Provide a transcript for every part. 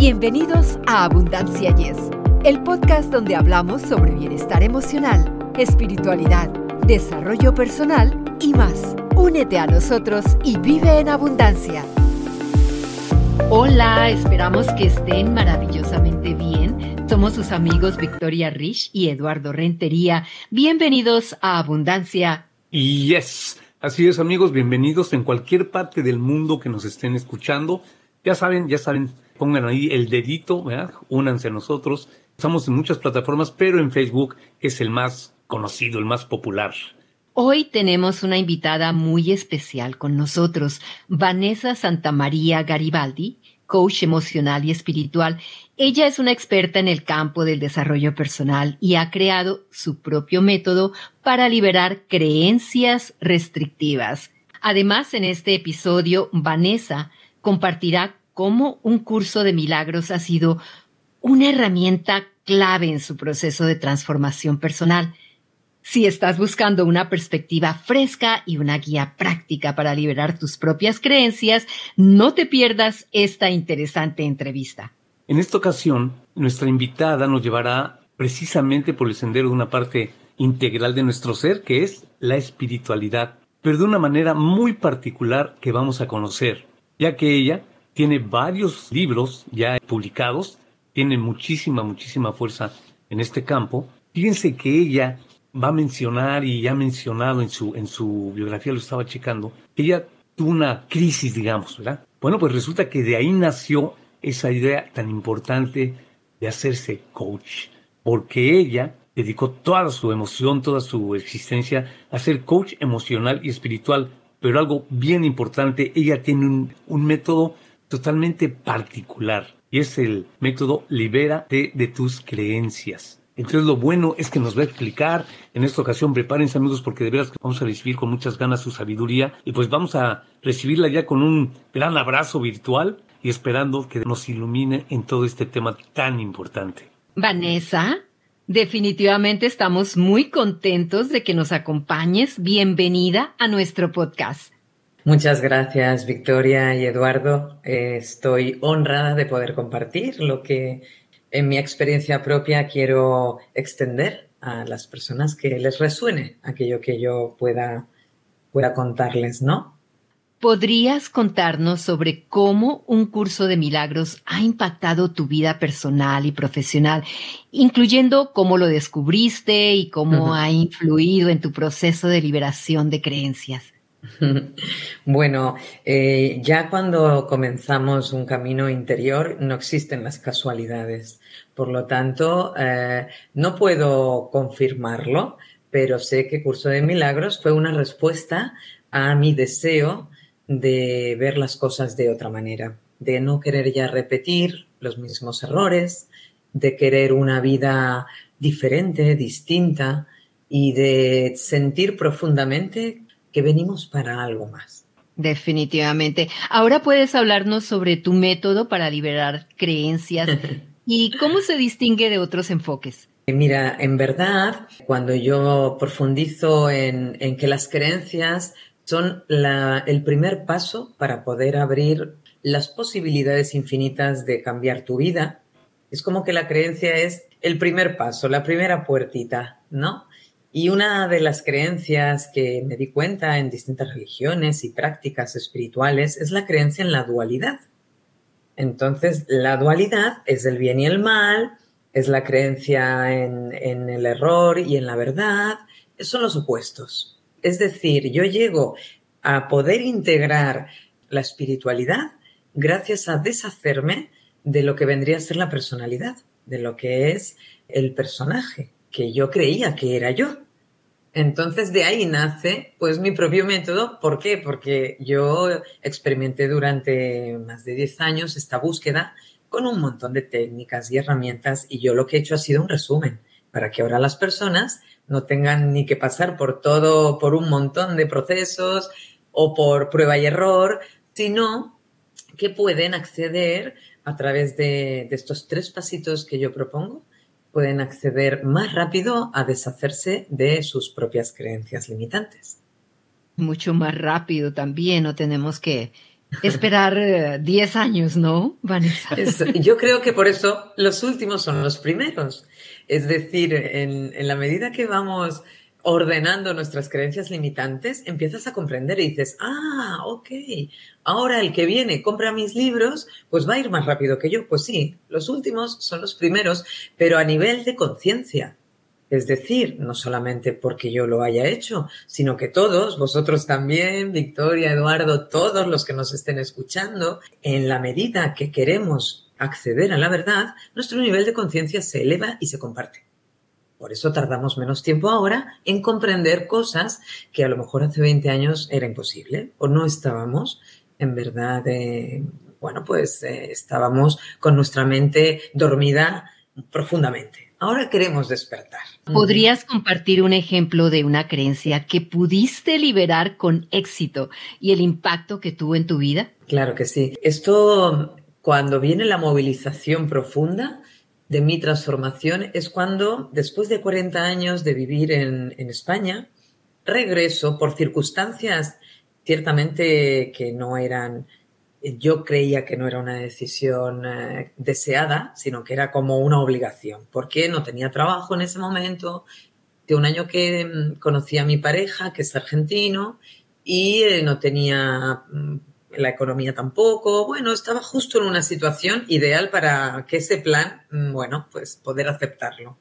Bienvenidos a Abundancia Yes, el podcast donde hablamos sobre bienestar emocional, espiritualidad, desarrollo personal y más. Únete a nosotros y vive en abundancia. Hola, esperamos que estén maravillosamente bien. Somos sus amigos Victoria Rich y Eduardo Rentería. Bienvenidos a Abundancia. Yes, así es amigos, bienvenidos en cualquier parte del mundo que nos estén escuchando. Ya saben, ya saben, pongan ahí el dedito, ¿verdad? únanse a nosotros. Estamos en muchas plataformas, pero en Facebook es el más conocido, el más popular. Hoy tenemos una invitada muy especial con nosotros, Vanessa Santamaría Garibaldi, coach emocional y espiritual. Ella es una experta en el campo del desarrollo personal y ha creado su propio método para liberar creencias restrictivas. Además, en este episodio, Vanessa compartirá cómo un curso de milagros ha sido una herramienta clave en su proceso de transformación personal. Si estás buscando una perspectiva fresca y una guía práctica para liberar tus propias creencias, no te pierdas esta interesante entrevista. En esta ocasión, nuestra invitada nos llevará precisamente por el sendero de una parte integral de nuestro ser, que es la espiritualidad, pero de una manera muy particular que vamos a conocer, ya que ella tiene varios libros ya publicados, tiene muchísima, muchísima fuerza en este campo. Fíjense que ella va a mencionar y ya ha mencionado en su, en su biografía, lo estaba checando, que ella tuvo una crisis, digamos, ¿verdad? Bueno, pues resulta que de ahí nació esa idea tan importante de hacerse coach, porque ella dedicó toda su emoción, toda su existencia a ser coach emocional y espiritual, pero algo bien importante, ella tiene un, un método totalmente particular y es el método libérate de tus creencias. Entonces lo bueno es que nos va a explicar en esta ocasión, prepárense amigos porque de veras que vamos a recibir con muchas ganas su sabiduría y pues vamos a recibirla ya con un gran abrazo virtual y esperando que nos ilumine en todo este tema tan importante. Vanessa, definitivamente estamos muy contentos de que nos acompañes. Bienvenida a nuestro podcast. Muchas gracias, Victoria y Eduardo. estoy honrada de poder compartir lo que en mi experiencia propia quiero extender a las personas que les resuene aquello que yo pueda, pueda contarles, ¿no? ¿Podrías contarnos sobre cómo un curso de milagros ha impactado tu vida personal y profesional, incluyendo cómo lo descubriste y cómo ha influido en tu proceso de liberación de creencias? Bueno, eh, ya cuando comenzamos un camino interior no existen las casualidades. Por lo tanto, eh, no puedo confirmarlo, pero sé que Curso de Milagros fue una respuesta a mi deseo de ver las cosas de otra manera, de no querer ya repetir los mismos errores, de querer una vida diferente, distinta y de sentir profundamente que venimos para algo más. Definitivamente. Ahora puedes hablarnos sobre tu método para liberar creencias y cómo se distingue de otros enfoques. Mira, en verdad, cuando yo profundizo en, que las creencias son el primer paso para poder abrir las posibilidades infinitas de cambiar tu vida, es como que la creencia es el primer paso, la primera puertita, ¿no? Y una de las creencias que me di cuenta en distintas religiones y prácticas espirituales es la creencia en la dualidad. Entonces, la dualidad es el bien y el mal, es la creencia en, el error y en la verdad, son los opuestos. Es decir, yo llego a poder integrar la espiritualidad gracias a deshacerme de lo que vendría a ser la personalidad, de lo que es el personaje que yo creía que era yo. Entonces de ahí nace pues mi propio método. ¿Por qué? Porque yo experimenté durante más de 10 años esta búsqueda con un montón de técnicas y herramientas y yo lo que he hecho ha sido un resumen para que ahora las personas no tengan ni que pasar por todo, por un montón de procesos o por prueba y error, sino que pueden acceder a través de, estos tres pasitos que yo propongo pueden acceder más rápido a deshacerse de sus propias creencias limitantes. Mucho más rápido también, no tenemos que, Esperar 10 años, ¿no, Vanessa? yo creo que por eso los últimos son los primeros. Es decir, en, en la medida que vamos ordenando nuestras creencias limitantes, empiezas a comprender y dices, ah, ok, ahora el que viene compra mis libros, pues va a ir más rápido que yo. Pues sí, los últimos son los primeros, pero a nivel de conciencia. Es decir, no solamente porque yo lo haya hecho, sino que todos, vosotros también, Victoria, Eduardo, todos los que nos estén escuchando, en la medida que queremos acceder a la verdad, nuestro nivel de conciencia se eleva y se comparte. Por eso tardamos menos tiempo ahora en comprender cosas que a lo mejor hace 20 años era imposible o no estábamos en verdad, eh, bueno, pues eh, estábamos con nuestra mente dormida profundamente. Ahora queremos despertar. ¿Podrías compartir un ejemplo de una creencia que pudiste liberar con éxito y el impacto que tuvo en tu vida? Claro que sí. Esto, cuando viene la movilización profunda, de mi transformación es cuando, después de 40 años de vivir en, España, regreso por circunstancias ciertamente que no eran, yo creía que no era una decisión eh, deseada, sino que era como una obligación, porque no tenía trabajo en ese momento, de un año que mm, conocí a mi pareja, que es argentino, y eh, no tenía mm, la economía tampoco. Bueno, estaba justo en una situación ideal para que ese plan, mm, bueno, pues poder aceptarlo.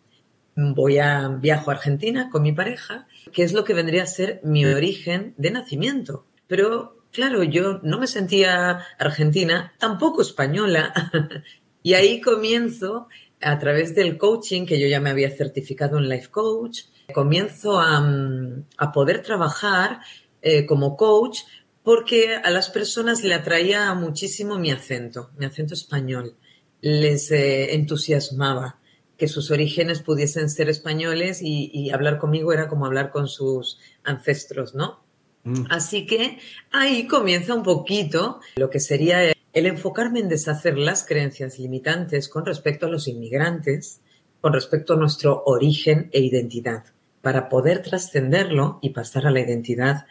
Voy a viajo a Argentina con mi pareja, que es lo que vendría a ser mi origen de nacimiento. Pero claro, yo no me sentía argentina, tampoco española. y ahí comienzo a través del coaching, que yo ya me había certificado en Life Coach, comienzo a, mm, poder trabajar eh, como coach porque a las personas le atraía muchísimo mi acento, mi acento español. Les eh, entusiasmaba que sus orígenes pudiesen ser españoles y, hablar conmigo era como hablar con sus ancestros, ¿no? Mm. Así que ahí comienza un poquito lo que sería el enfocarme en deshacer las creencias limitantes con respecto a los inmigrantes, con respecto a nuestro origen e identidad, para poder trascenderlo y pasar a la identidad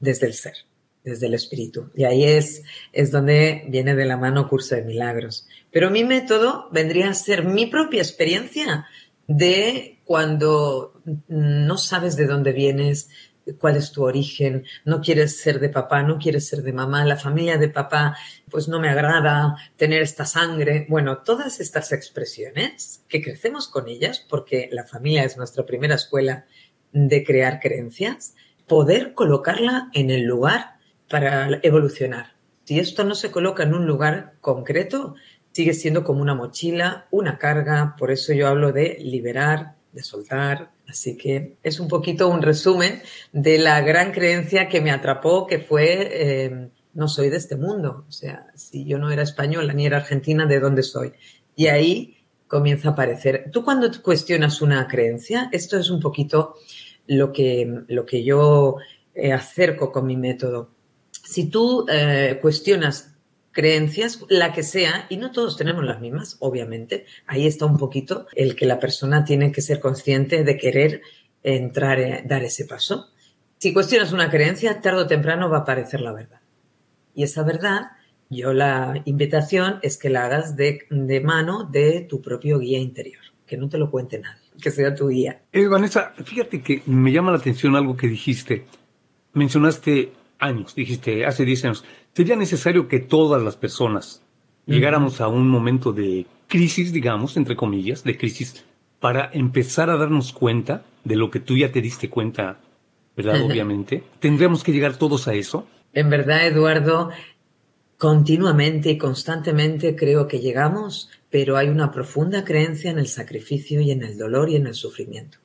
desde el ser desde el espíritu. Y ahí es, es donde viene de la mano Curso de Milagros. Pero mi método vendría a ser mi propia experiencia de cuando no sabes de dónde vienes, cuál es tu origen, no quieres ser de papá, no quieres ser de mamá, la familia de papá, pues no me agrada tener esta sangre. Bueno, todas estas expresiones que crecemos con ellas, porque la familia es nuestra primera escuela de crear creencias, poder colocarla en el lugar para evolucionar. Si esto no se coloca en un lugar concreto, sigue siendo como una mochila, una carga, por eso yo hablo de liberar, de soltar. Así que es un poquito un resumen de la gran creencia que me atrapó, que fue, em, no soy de este mundo. O sea, si yo no era española ni era argentina, ¿de dónde soy? Y ahí comienza a aparecer. Tú cuando cuestionas una creencia, esto es un poquito lo que, lo que yo eh, acerco con mi método si tú eh, cuestionas creencias, la que sea, y no todos tenemos las mismas, obviamente, ahí está un poquito el que la persona tiene que ser consciente de querer entrar, eh, dar ese paso. Si cuestionas una creencia, tarde o temprano va a aparecer la verdad. Y esa verdad, yo la invitación es que la hagas de, mano de tu propio guía interior, que no te lo cuente nadie, que sea tu guía. Eh, Vanessa, fíjate que me llama la atención algo que dijiste. Mencionaste años, dijiste, hace 10 años, sería necesario que todas las personas llegáramos a un momento de crisis, digamos, entre comillas, de crisis, para empezar a darnos cuenta de lo que tú ya te diste cuenta, ¿verdad? Obviamente. ¿Tendríamos que llegar todos a eso? En verdad, Eduardo, continuamente y constantemente creo que llegamos, pero hay una profunda creencia en el sacrificio y en el dolor y en el sufrimiento.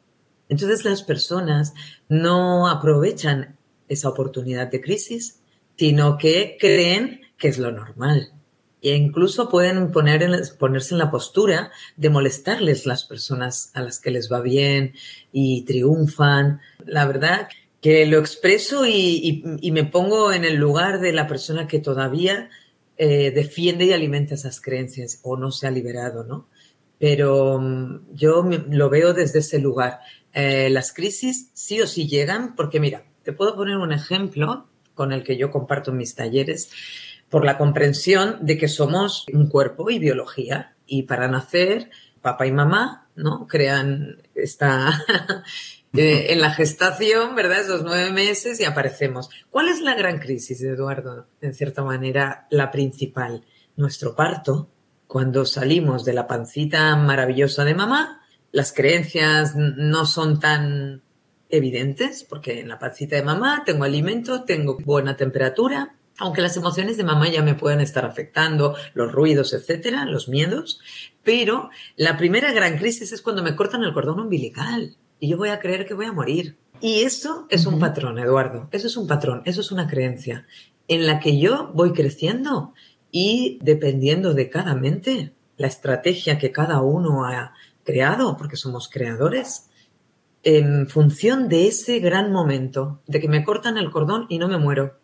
Entonces las personas no aprovechan esa oportunidad de crisis, sino que creen que es lo normal. E incluso pueden poner ponerse en la postura de molestarles las personas a las que les va bien y triunfan. La verdad que lo expreso y, me pongo en el lugar de la persona que todavía eh, defiende y alimenta esas creencias o no se ha liberado, ¿no? Pero mm, yo lo veo desde ese lugar. Eh, las crisis sí o sí llegan porque, mira, te puedo poner un ejemplo con el que yo comparto mis talleres. por la comprensión de que somos un cuerpo y biología. Y para nacer, papá y mamá, ¿no? Crean esta, eh, en la gestación, ¿verdad? Esos nueve meses y aparecemos. ¿Cuál es la gran crisis, Eduardo? En cierta manera, la principal. Nuestro parto, cuando salimos de la pancita maravillosa de mamá, las creencias no son tan evidentes, porque en la pancita de mamá tengo alimento, tengo buena temperatura, aunque las emociones de mamá ya me puedan estar afectando, los ruidos, etcétera, los miedos, pero la primera gran crisis es cuando me cortan el cordón umbilical y yo voy a creer que voy a morir. Y eso es un patrón, Eduardo, eso es un patrón, eso es una creencia en la que yo voy creciendo y dependiendo de cada mente, la estrategia que cada uno ha creado, porque somos creadores, en función de ese gran momento, de que me cortan el cordón y no me muero.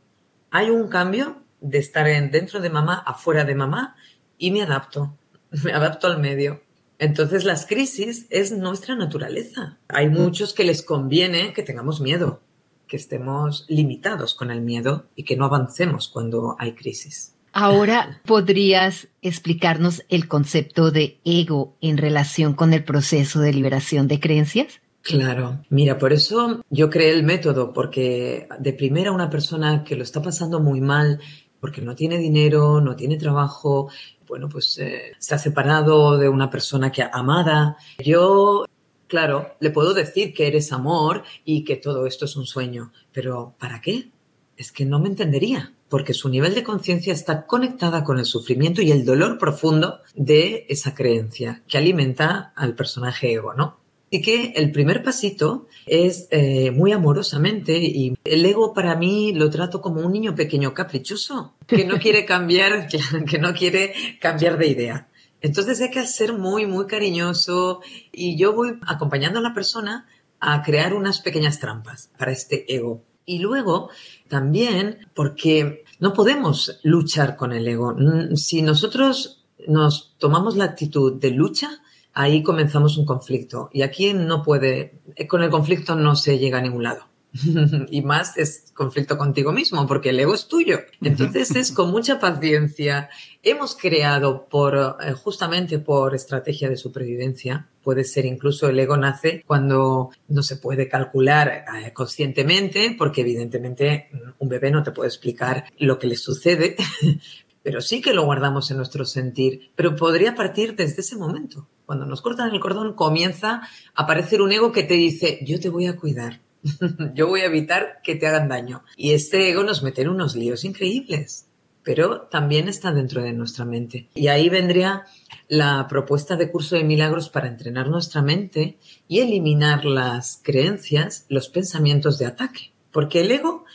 Hay un cambio de estar dentro de mamá, afuera de mamá, y me adapto, me adapto al medio. Entonces las crisis es nuestra naturaleza. Hay muchos que les conviene que tengamos miedo, que estemos limitados con el miedo y que no avancemos cuando hay crisis. Ahora, ¿podrías explicarnos el concepto de ego en relación con el proceso de liberación de creencias? Claro, mira, por eso yo creé el método, porque de primera una persona que lo está pasando muy mal, porque no tiene dinero, no tiene trabajo, bueno, pues eh, se ha separado de una persona que amada. Yo, claro, le puedo decir que eres amor y que todo esto es un sueño, pero ¿para qué? Es que no me entendería, porque su nivel de conciencia está conectada con el sufrimiento y el dolor profundo de esa creencia que alimenta al personaje ego, ¿no? Y que el primer pasito es eh, muy amorosamente y el ego para mí lo trato como un niño pequeño caprichoso que no quiere cambiar, que no quiere cambiar de idea. Entonces hay que ser muy, muy cariñoso y yo voy acompañando a la persona a crear unas pequeñas trampas para este ego. Y luego también porque no podemos luchar con el ego. Si nosotros nos tomamos la actitud de lucha, ahí comenzamos un conflicto. Y aquí no puede, con el conflicto no se llega a ningún lado. y más es conflicto contigo mismo, porque el ego es tuyo. Entonces es con mucha paciencia. Hemos creado por, eh, justamente por estrategia de supervivencia, puede ser incluso el ego nace cuando no se puede calcular eh, conscientemente, porque evidentemente un bebé no te puede explicar lo que le sucede, pero sí que lo guardamos en nuestro sentir, pero podría partir desde ese momento. Cuando nos cortan el cordón comienza a aparecer un ego que te dice, yo te voy a cuidar, yo voy a evitar que te hagan daño. Y este ego nos mete en unos líos increíbles, pero también está dentro de nuestra mente. Y ahí vendría la propuesta de curso de milagros para entrenar nuestra mente y eliminar las creencias, los pensamientos de ataque. Porque el ego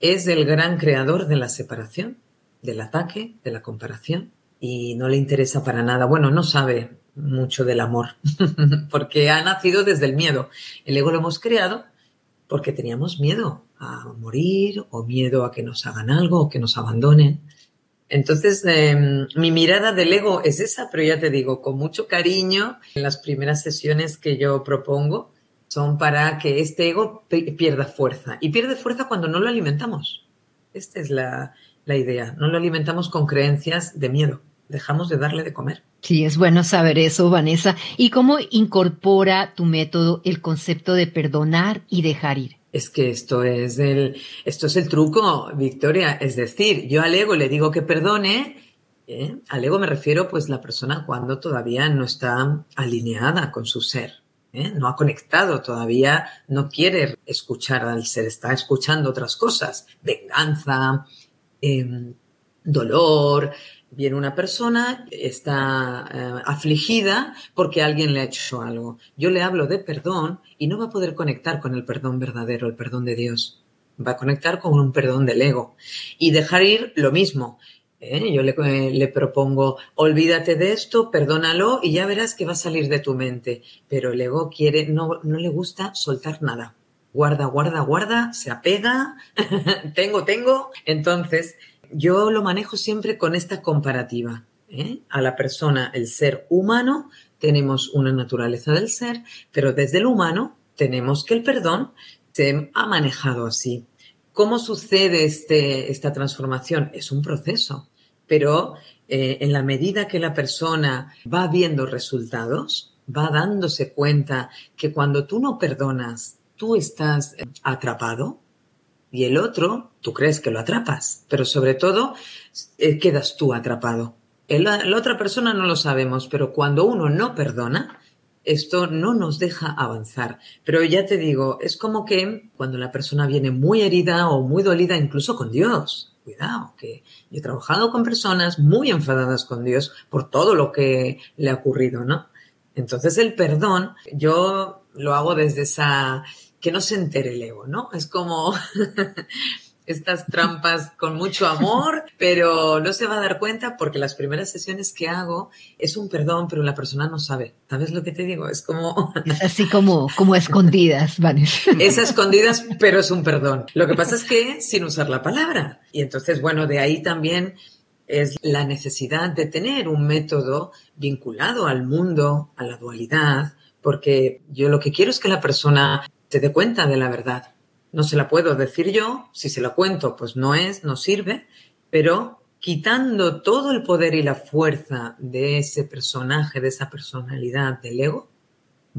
es el gran creador de la separación del ataque, de la comparación, y no le interesa para nada. Bueno, no sabe mucho del amor, porque ha nacido desde el miedo. El ego lo hemos creado porque teníamos miedo a morir o miedo a que nos hagan algo o que nos abandonen. Entonces, em, mi mirada del ego es esa, pero ya te digo, con mucho cariño, las primeras sesiones que yo propongo son para que este ego pierda fuerza. Y pierde fuerza cuando no lo alimentamos. Esta es la, la idea. No lo alimentamos con creencias de miedo. Dejamos de darle de comer. Sí, es bueno saber eso, Vanessa. ¿Y cómo incorpora tu método el concepto de perdonar y dejar ir? Es que esto es el, esto es el truco, Victoria. Es decir, yo al ego le digo que perdone. ¿eh? Al ego me refiero, pues, la persona cuando todavía no está alineada con su ser. ¿eh? No ha conectado todavía, no quiere escuchar al ser, está escuchando otras cosas. Venganza, Em, dolor, viene una persona, está eh, afligida porque alguien le ha hecho algo. Yo le hablo de perdón y no va a poder conectar con el perdón verdadero, el perdón de Dios. Va a conectar con un perdón del ego. Y dejar ir lo mismo. ¿eh? Yo le, le, propongo, olvídate de esto, perdónalo y ya verás que va a salir de tu mente. Pero el ego quiere, no, no le gusta soltar nada guarda, guarda, guarda, se apega, tengo, tengo. Entonces, yo lo manejo siempre con esta comparativa. ¿eh? A la persona, el ser humano, tenemos una naturaleza del ser, pero desde el humano tenemos que el perdón se ha manejado así. ¿Cómo sucede este, esta transformación? Es un proceso. pero eh, en la medida que la persona va viendo resultados, va dándose cuenta que cuando tú no perdonas, tú estás atrapado y el otro, tú crees que lo atrapas, pero sobre todo eh, quedas tú atrapado. la otra persona no lo sabemos, pero cuando uno no perdona, esto no nos deja avanzar. Pero ya te digo, es como que cuando la persona viene muy herida o muy dolida, incluso con Dios, cuidado, que yo he trabajado con personas muy enfadadas con Dios por todo lo que le ha ocurrido, ¿no? Entonces el perdón, yo lo hago desde esa, que no se entere el ego, ¿no? Es como estas trampas con mucho amor, pero no se va a dar cuenta porque las primeras sesiones que hago es un perdón, pero la persona no sabe. ¿Sabes lo que te digo? Es como... así como, como escondidas, Vanessa. Es escondidas, pero es un perdón. Lo que pasa es que sin usar la palabra. Y entonces, bueno, de ahí también es la necesidad de tener un método vinculado al mundo, a la dualidad, porque yo lo que quiero es que la persona se dé cuenta de la verdad no se la puedo decir yo, si se la cuento, pues no es, no sirve, pero quitando todo el poder y la fuerza de ese personaje, de esa personalidad del ego,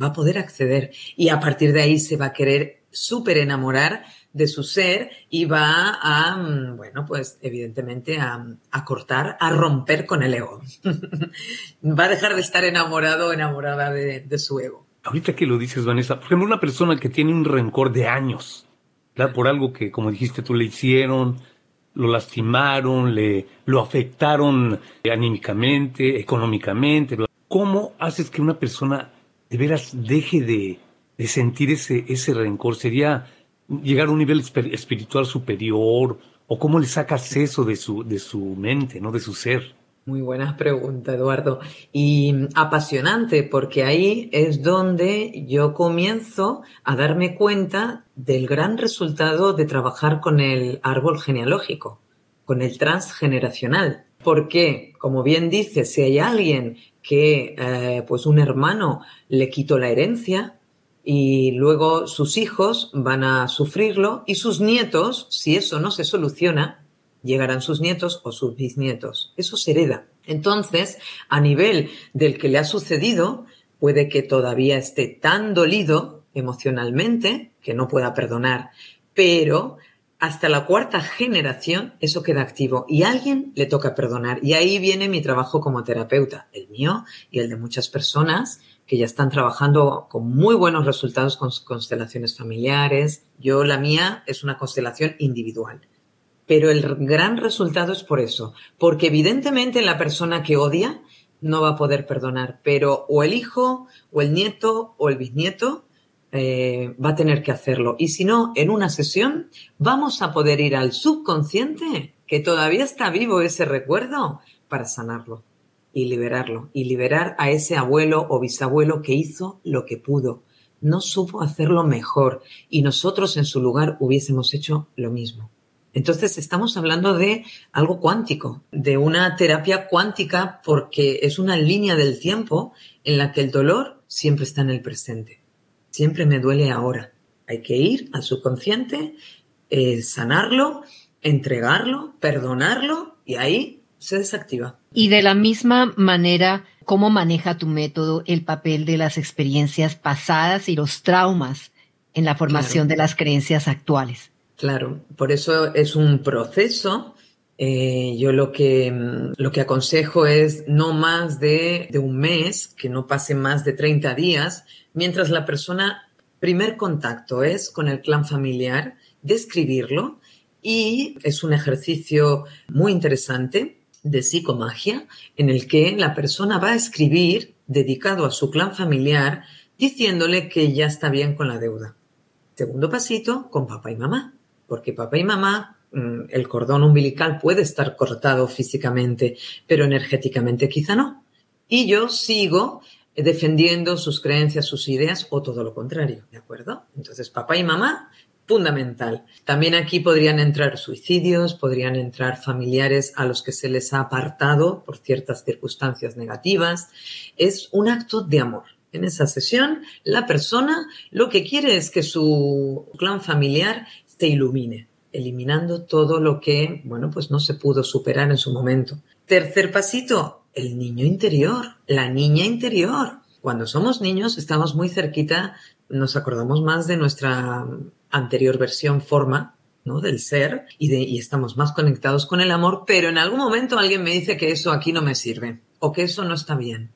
va a poder acceder y a partir de ahí se va a querer súper enamorar de su ser y va a, mm, bueno, pues evidentemente a, cortar, a romper con el ego. va a dejar de estar enamorado o enamorada de, de su ego. Ahorita que lo dices, Vanessa, por ejemplo, una persona que tiene un rencor de años, por algo que, como dijiste tú, le hicieron, lo lastimaron, le, lo afectaron anímicamente, económicamente. ¿Cómo haces que una persona de veras deje de, de sentir ese, ese rencor? ¿Sería llegar a un nivel espiritual superior? ¿O cómo le sacas eso de su, de su mente, no de su ser? Muy buena pregunta, Eduardo. Y apasionante, porque ahí es donde yo comienzo a darme cuenta del gran resultado de trabajar con el árbol genealógico, con el transgeneracional. Porque, como bien dice, si hay alguien que, eh, pues un hermano le quitó la herencia y luego sus hijos van a sufrirlo y sus nietos, si eso no se soluciona, llegarán sus nietos o sus bisnietos. Eso se hereda. Entonces, a nivel del que le ha sucedido, puede que todavía esté tan dolido emocionalmente que no pueda perdonar, pero hasta la cuarta generación eso queda activo y a alguien le toca perdonar. Y ahí viene mi trabajo como terapeuta, el mío y el de muchas personas que ya están trabajando con muy buenos resultados con constelaciones familiares. Yo, la mía, es una constelación individual pero el gran resultado es por eso, porque evidentemente la persona que odia no va a poder perdonar, pero o el hijo, o el nieto, o el bisnieto eh, va a tener que hacerlo. Y si no, en una sesión vamos a poder ir al subconsciente, que todavía está vivo ese recuerdo, para sanarlo y liberarlo, y liberar a ese abuelo o bisabuelo que hizo lo que pudo. No supo hacerlo mejor y nosotros en su lugar hubiésemos hecho lo mismo. Entonces estamos hablando de algo cuántico, de una terapia cuántica porque es una línea del tiempo en la que el dolor siempre está en el presente. Siempre me duele ahora. Hay que ir al subconsciente, eh, sanarlo, entregarlo, perdonarlo y ahí se desactiva. Y de la misma manera, ¿cómo maneja tu método el papel de las experiencias pasadas y los traumas en la formación de las creencias actuales? Claro, por eso es un proceso. Eh, yo lo que, mm, lo que aconsejo es no más de, de, un mes, que no pase más de 30 días, mientras la persona, primer contacto es con el clan familiar, describirlo y es un ejercicio muy interesante de psicomagia en el que la persona va a escribir dedicado a su clan familiar diciéndole que ya está bien con la deuda. Segundo pasito, con papá y mamá porque papá y mamá, mm, el cordón umbilical puede estar cortado físicamente, pero energéticamente quizá no. Y yo sigo defendiendo sus creencias, sus ideas o todo lo contrario, ¿de acuerdo? Entonces, papá y mamá, fundamental. También aquí podrían entrar suicidios, podrían entrar familiares a los que se les ha apartado por ciertas circunstancias negativas. Es un acto de amor. En esa sesión, la persona lo que quiere es que su clan familiar te ilumine, eliminando todo lo que, bueno, pues no se pudo superar en su momento. Tercer pasito, el niño interior, la niña interior. Cuando somos niños estamos muy cerquita, nos acordamos más de nuestra anterior versión forma, ¿no? Del ser y, de, y estamos más conectados con el amor, pero en algún momento alguien me dice que eso aquí no me sirve o que eso no está bien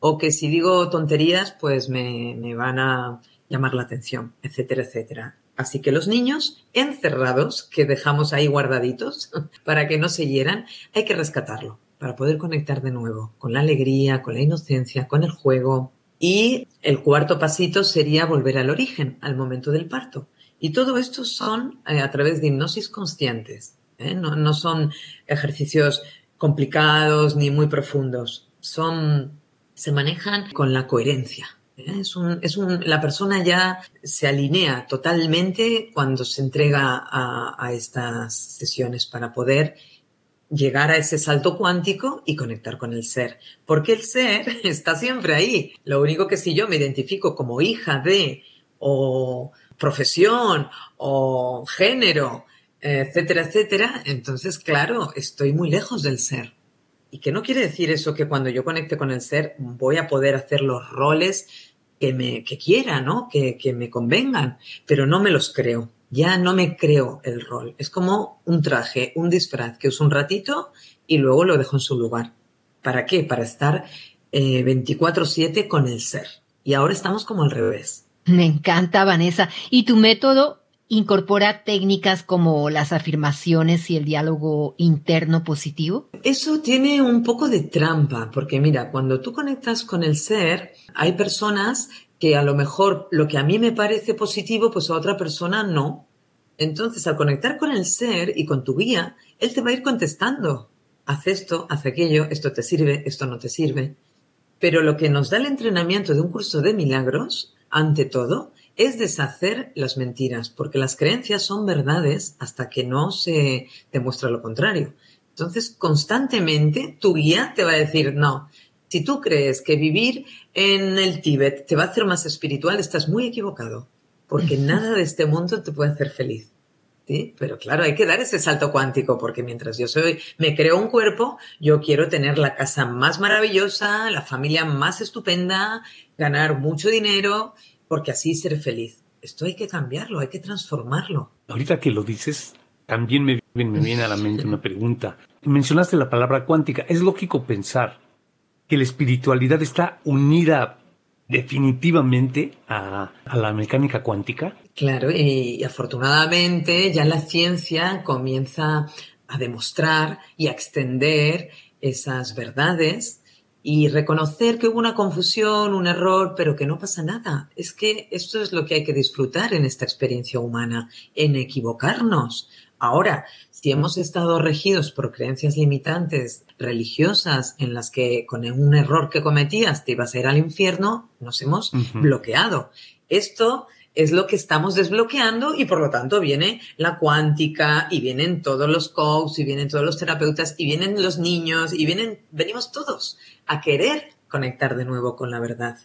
o que si digo tonterías pues me, me van a llamar la atención, etcétera, etcétera. Así que los niños encerrados, que dejamos ahí guardaditos para que no se hieran, hay que rescatarlo para poder conectar de nuevo con la alegría, con la inocencia, con el juego. Y el cuarto pasito sería volver al origen, al momento del parto. Y todo esto son eh, a través de hipnosis conscientes. ¿eh? No, no son ejercicios complicados ni muy profundos. Son, se manejan con la coherencia. Es un, es un, la persona ya se alinea totalmente cuando se entrega a, a estas sesiones para poder llegar a ese salto cuántico y conectar con el ser. Porque el ser está siempre ahí. Lo único que si yo me identifico como hija de o profesión o género, etcétera, etcétera, entonces, claro, estoy muy lejos del ser. Y que no quiere decir eso que cuando yo conecte con el ser voy a poder hacer los roles que me que quiera, ¿no? Que, que me convengan, pero no me los creo ya no me creo el rol. Es como un traje, un disfraz que uso un ratito y luego lo dejo en su lugar. ¿Para qué? Para estar eh, 24/7 con el ser. Y ahora estamos como al revés. Me encanta, Vanessa. ¿Y tu método incorpora técnicas como las afirmaciones y el diálogo interno positivo? Eso tiene un poco de trampa, porque mira, cuando tú conectas con el ser, hay personas que a lo mejor lo que a mí me parece positivo, pues a otra persona no. Entonces, al conectar con el ser y con tu guía, él te va a ir contestando. Haz esto, haz aquello, esto te sirve, esto no te sirve. Pero lo que nos da el entrenamiento de un curso de milagros, ante todo, es deshacer las mentiras, porque las creencias son verdades hasta que no se demuestra lo contrario. Entonces, constantemente tu guía te va a decir, no, si tú crees que vivir en el Tíbet te va a hacer más espiritual, estás muy equivocado, porque nada de este mundo te puede hacer feliz. ¿Sí? Pero claro, hay que dar ese salto cuántico, porque mientras yo soy, me creo un cuerpo, yo quiero tener la casa más maravillosa, la familia más estupenda, ganar mucho dinero, porque así ser feliz. Esto hay que cambiarlo, hay que transformarlo. Ahorita que lo dices, también me, me viene a la mente una pregunta. Mencionaste la palabra cuántica. Es lógico pensar que la espiritualidad está unida definitivamente a, la mecánica cuántica. Claro, y, afortunadamente ya la ciencia comienza a demostrar y a extender esas verdades y reconocer que hubo una confusión, un error, pero que no pasa nada. Es que esto es lo que hay que disfrutar en esta experiencia humana, en equivocarnos. Ahora, si hemos estado regidos por creencias limitantes religiosas en las que con un error que cometías te ibas a ir al infierno, nos hemos bloqueado. Esto es lo que estamos desbloqueando y por lo tanto viene la cuántica y vienen todos los coaches y vienen todos los terapeutas y vienen los niños y vienen, venimos todos a querer conectar de nuevo con la verdad.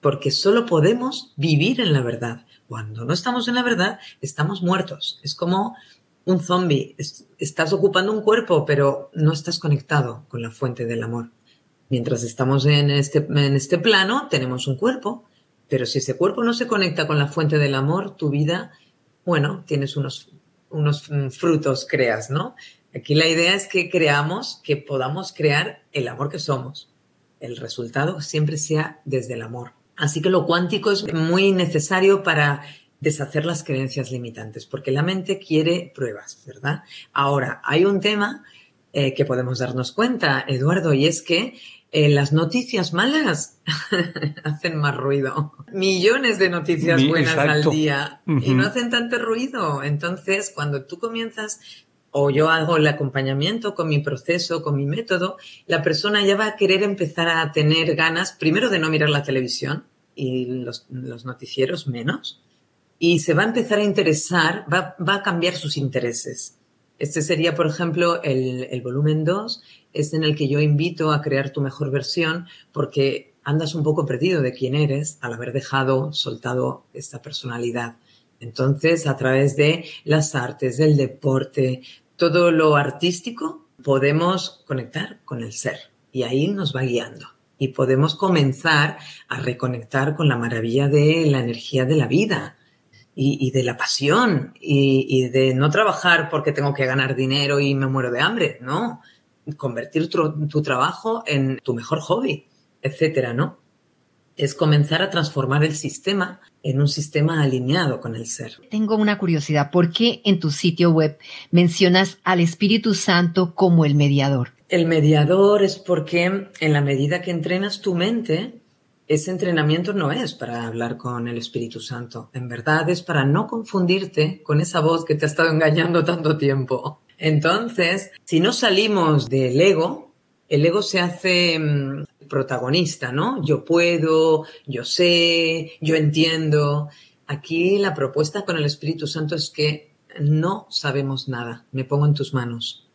Porque solo podemos vivir en la verdad. Cuando no estamos en la verdad, estamos muertos. Es como un zombie. Estás ocupando un cuerpo, pero no estás conectado con la fuente del amor. Mientras estamos en este, en este plano, tenemos un cuerpo, pero si ese cuerpo no se conecta con la fuente del amor, tu vida, bueno, tienes unos, unos frutos, creas, ¿no? Aquí la idea es que creamos, que podamos crear el amor que somos. El resultado siempre sea desde el amor. Así que lo cuántico es muy necesario para deshacer las creencias limitantes, porque la mente quiere pruebas, ¿verdad? Ahora, hay un tema eh, que podemos darnos cuenta, Eduardo, y es que eh, las noticias malas hacen más ruido. Millones de noticias buenas al día y no hacen tanto ruido. Entonces, cuando tú comienzas o yo hago el acompañamiento con mi proceso, con mi método, la persona ya va a querer empezar a tener ganas, primero de no mirar la televisión y los, los noticieros menos, y se va a empezar a interesar, va, va a cambiar sus intereses. Este sería, por ejemplo, el, el volumen 2, es en el que yo invito a crear tu mejor versión porque andas un poco perdido de quién eres al haber dejado, soltado esta personalidad. Entonces, a través de las artes, del deporte, todo lo artístico, podemos conectar con el ser y ahí nos va guiando. Y podemos comenzar a reconectar con la maravilla de la energía de la vida y, de la pasión y, de no trabajar porque tengo que ganar dinero y me muero de hambre, no. Convertir tu, tu trabajo en tu mejor hobby, etcétera, ¿no? es comenzar a transformar el sistema en un sistema alineado con el ser. Tengo una curiosidad, ¿por qué en tu sitio web mencionas al Espíritu Santo como el mediador? El mediador es porque en la medida que entrenas tu mente, ese entrenamiento no es para hablar con el Espíritu Santo, en verdad es para no confundirte con esa voz que te ha estado engañando tanto tiempo. Entonces, si no salimos del ego, el ego se hace mm, protagonista, ¿no? Yo puedo, yo sé, yo entiendo. Aquí la propuesta con el Espíritu Santo es que no sabemos nada, me pongo en tus manos.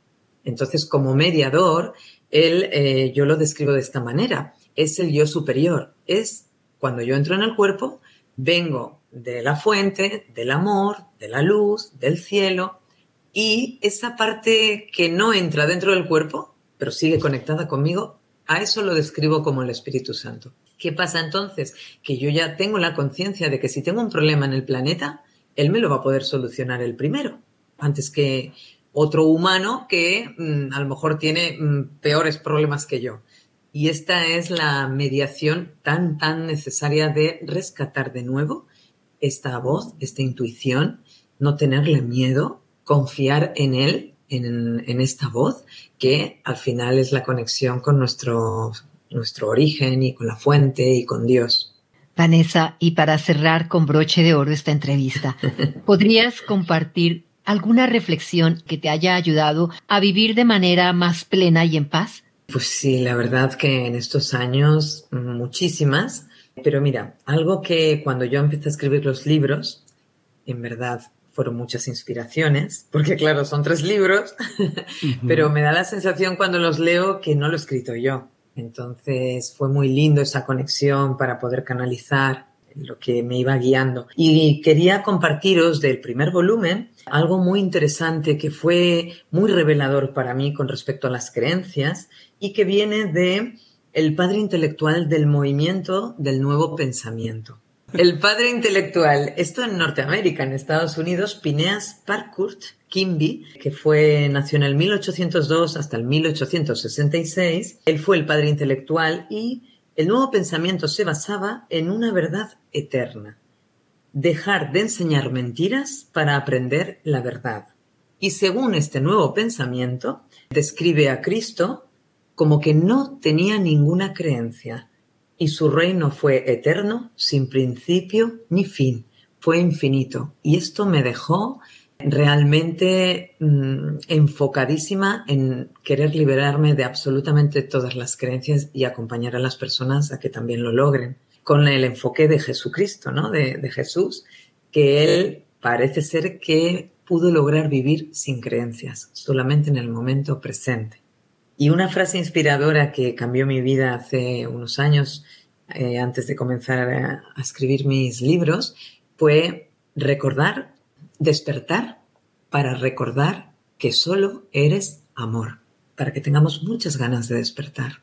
Entonces, como mediador, él, eh, yo lo describo de esta manera, es el yo superior, es cuando yo entro en el cuerpo, vengo de la fuente, del amor, de la luz, del cielo, y esa parte que no entra dentro del cuerpo, pero sigue conectada conmigo, a eso lo describo como el Espíritu Santo. ¿Qué pasa entonces? Que yo ya tengo la conciencia de que si tengo un problema en el planeta, Él me lo va a poder solucionar el primero, antes que otro humano que mm, a lo mejor tiene mm, peores problemas que yo. Y esta es la mediación tan, tan necesaria de rescatar de nuevo esta voz, esta intuición, no tenerle miedo, confiar en Él en, esta voz, que al final es la conexión con nuestro, nuestro origen y con la fuente y con Dios. Vanessa, y para cerrar con broche de oro esta entrevista, ¿podrías compartir alguna reflexión que te haya ayudado a vivir de manera más plena y en paz? Pues sí, la verdad que en estos años muchísimas, pero mira, algo que cuando yo empecé a escribir los libros, en verdad fueron muchas inspiraciones, porque claro, son tres libros, pero me da la sensación cuando los leo que no lo he escrito yo. Entonces fue muy lindo esa conexión para poder canalizar lo que me iba guiando. Y quería compartiros del primer volumen algo muy interesante que fue muy revelador para mí con respecto a las creencias y que viene de el padre intelectual del movimiento del nuevo pensamiento. El padre intelectual, esto en Norteamérica, en Estados Unidos, Phineas Parkurt Kimby, que fue, nació en el 1802 hasta el 1866, él fue el padre intelectual y el nuevo pensamiento se basaba en una verdad eterna. Dejar de enseñar mentiras para aprender la verdad. Y según este nuevo pensamiento, describe a Cristo como que no tenía ninguna creencia, y su reino fue eterno, sin principio ni fin, fue infinito. Y esto me dejó realmente mm, enfocadísima en querer liberarme de absolutamente todas las creencias y acompañar a las personas a que también lo logren. Con el enfoque de Jesucristo, ¿no? De, de Jesús, que él parece ser que pudo lograr vivir sin creencias, solamente en el momento presente. Y una frase inspiradora que cambió mi vida hace unos años, eh, antes de comenzar a, escribir mis libros, fue recordar, despertar para recordar que solo eres amor, para que tengamos muchas ganas de despertar,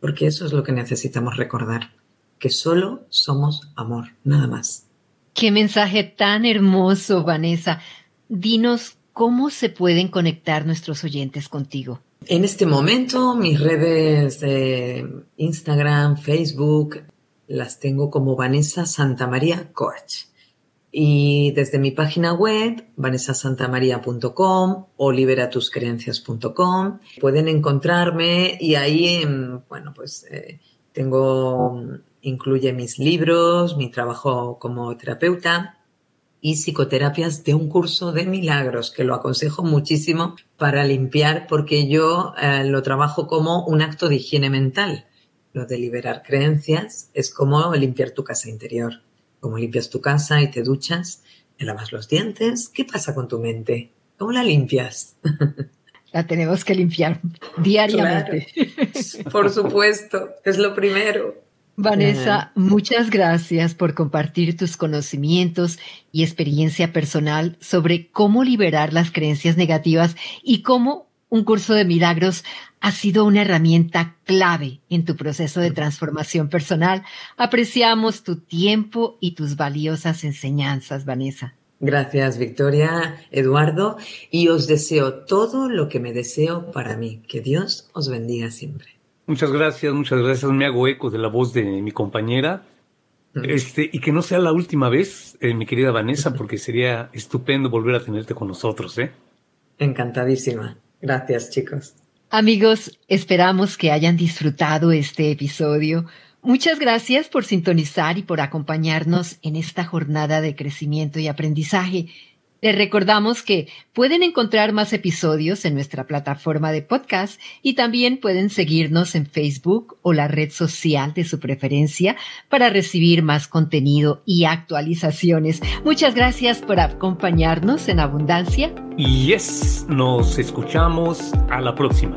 porque eso es lo que necesitamos recordar, que solo somos amor, nada más. Qué mensaje tan hermoso, Vanessa. Dinos cómo se pueden conectar nuestros oyentes contigo. En este momento mis redes de Instagram, Facebook, las tengo como Vanessa Santamaría Coach. Y desde mi página web, vanessasantamaria.com o liberatuscreencias.com, pueden encontrarme y ahí, em, bueno, pues eh, tengo, incluye mis libros, mi trabajo como terapeuta y psicoterapias de un curso de milagros, que lo aconsejo muchísimo para limpiar, porque yo eh, lo trabajo como un acto de higiene mental. Lo de liberar creencias es como limpiar tu casa interior. Como limpias tu casa y te duchas, te lavas los dientes, ¿qué pasa con tu mente? ¿Cómo la limpias? La tenemos que limpiar diariamente. Por supuesto, es lo primero. Vanessa, muchas gracias por compartir tus conocimientos y experiencia personal sobre cómo liberar las creencias negativas y cómo un curso de milagros ha sido una herramienta clave en tu proceso de transformación personal. Apreciamos tu tiempo y tus valiosas enseñanzas, Vanessa. Gracias, Victoria, Eduardo, y os deseo todo lo que me deseo para mí. Que Dios os bendiga siempre. Muchas gracias, muchas gracias. Me hago eco de la voz de mi compañera. Este, y que no sea la última vez, eh, mi querida Vanessa, porque sería estupendo volver a tenerte con nosotros, ¿eh? Encantadísima. Gracias, chicos. Amigos, esperamos que hayan disfrutado este episodio. Muchas gracias por sintonizar y por acompañarnos en esta jornada de crecimiento y aprendizaje. Les recordamos que pueden encontrar más episodios en nuestra plataforma de podcast y también pueden seguirnos en Facebook o la red social de su preferencia para recibir más contenido y actualizaciones. Muchas gracias por acompañarnos en Abundancia. Y yes, nos escuchamos a la próxima.